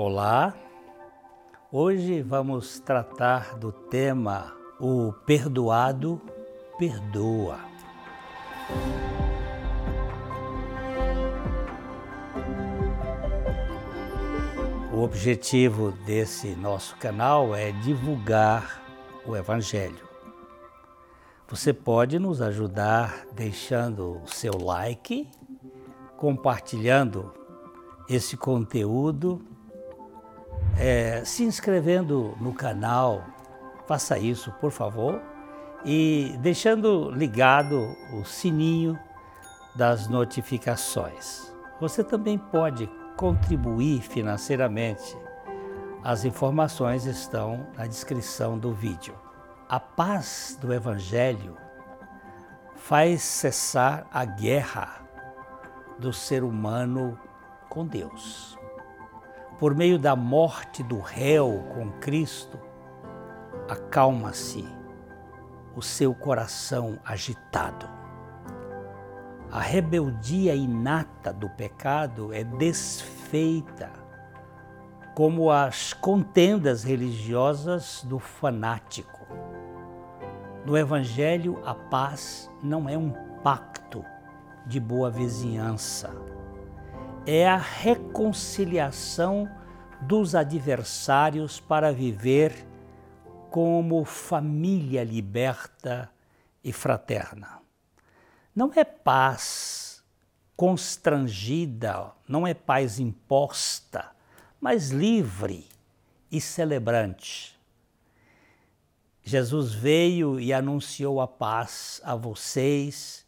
Olá, hoje vamos tratar do tema O Perdoado Perdoa. O objetivo desse nosso canal é divulgar o Evangelho. Você pode nos ajudar deixando o seu like, compartilhando esse conteúdo é, se inscrevendo no canal, faça isso, por favor, e deixando ligado o sininho das notificações. Você também pode contribuir financeiramente. As informações estão na descrição do vídeo. A paz do Evangelho faz cessar a guerra do ser humano com Deus por meio da morte do réu com Cristo, acalma-se o seu coração agitado. A rebeldia inata do pecado é desfeita, como as contendas religiosas do fanático. No Evangelho, a paz não é um pacto de boa vizinhança é a reconciliação dos adversários para viver como família liberta e fraterna. Não é paz constrangida, não é paz imposta, mas livre e celebrante. Jesus veio e anunciou a paz a vocês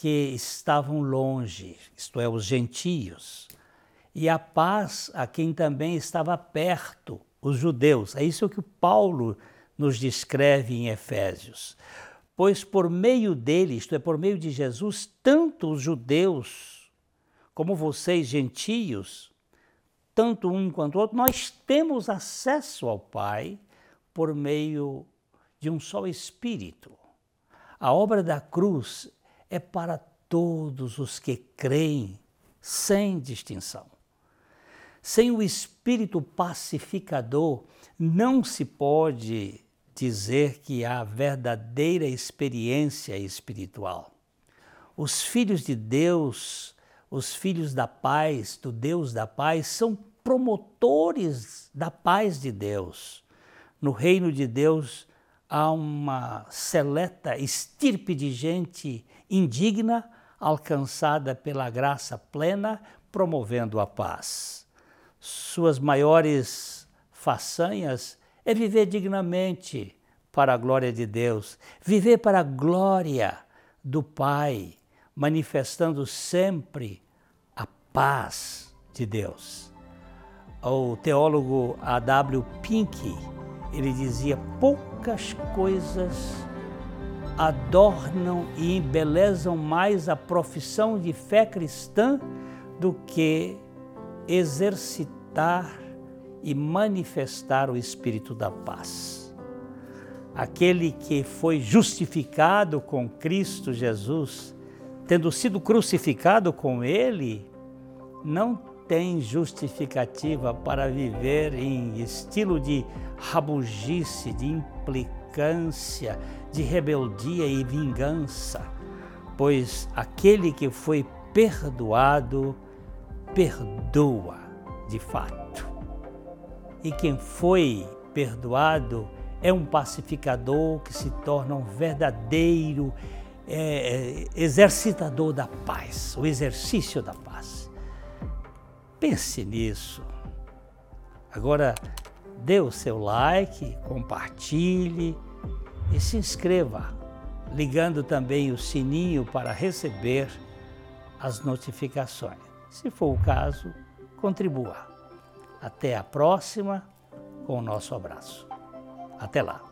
que estavam longe, isto é, os gentios, e a paz a quem também estava perto, os judeus. É isso que Paulo nos descreve em Efésios. Pois por meio dele, isto é, por meio de Jesus, tanto os judeus como vocês, gentios, tanto um quanto o outro, nós temos acesso ao Pai por meio de um só Espírito. A obra da cruz é para todos os que creem, sem distinção. Sem o espírito pacificador, não se pode dizer que há verdadeira experiência espiritual. Os filhos de Deus, os filhos da paz, do Deus da paz, são promotores da paz de Deus. No reino de Deus há uma seleta estirpe de gente indigna, alcançada pela graça plena, promovendo a paz. Suas maiores façanhas é viver dignamente para a glória de Deus, viver para a glória do Pai, manifestando sempre a paz de Deus. O teólogo A.W. Pink, ele dizia: poucas coisas adornam e embelezam mais a profissão de fé cristã do que exercitar e manifestar o espírito da paz. Aquele que foi justificado com Cristo Jesus, tendo sido crucificado com Ele, não tem justificativa para viver em estilo de rabugice, de implicância, de rebeldia e vingança, pois aquele que foi perdoado, perdoa de fato. E quem foi perdoado é um pacificador que se torna um verdadeiro é, exercitador da paz, o exercício da paz. Pense nisso. Agora, dê o seu like, compartilhe e se inscreva, ligando também o sininho para receber as notificações. Se for o caso, contribua. Até a próxima com o nosso abraço. Até lá.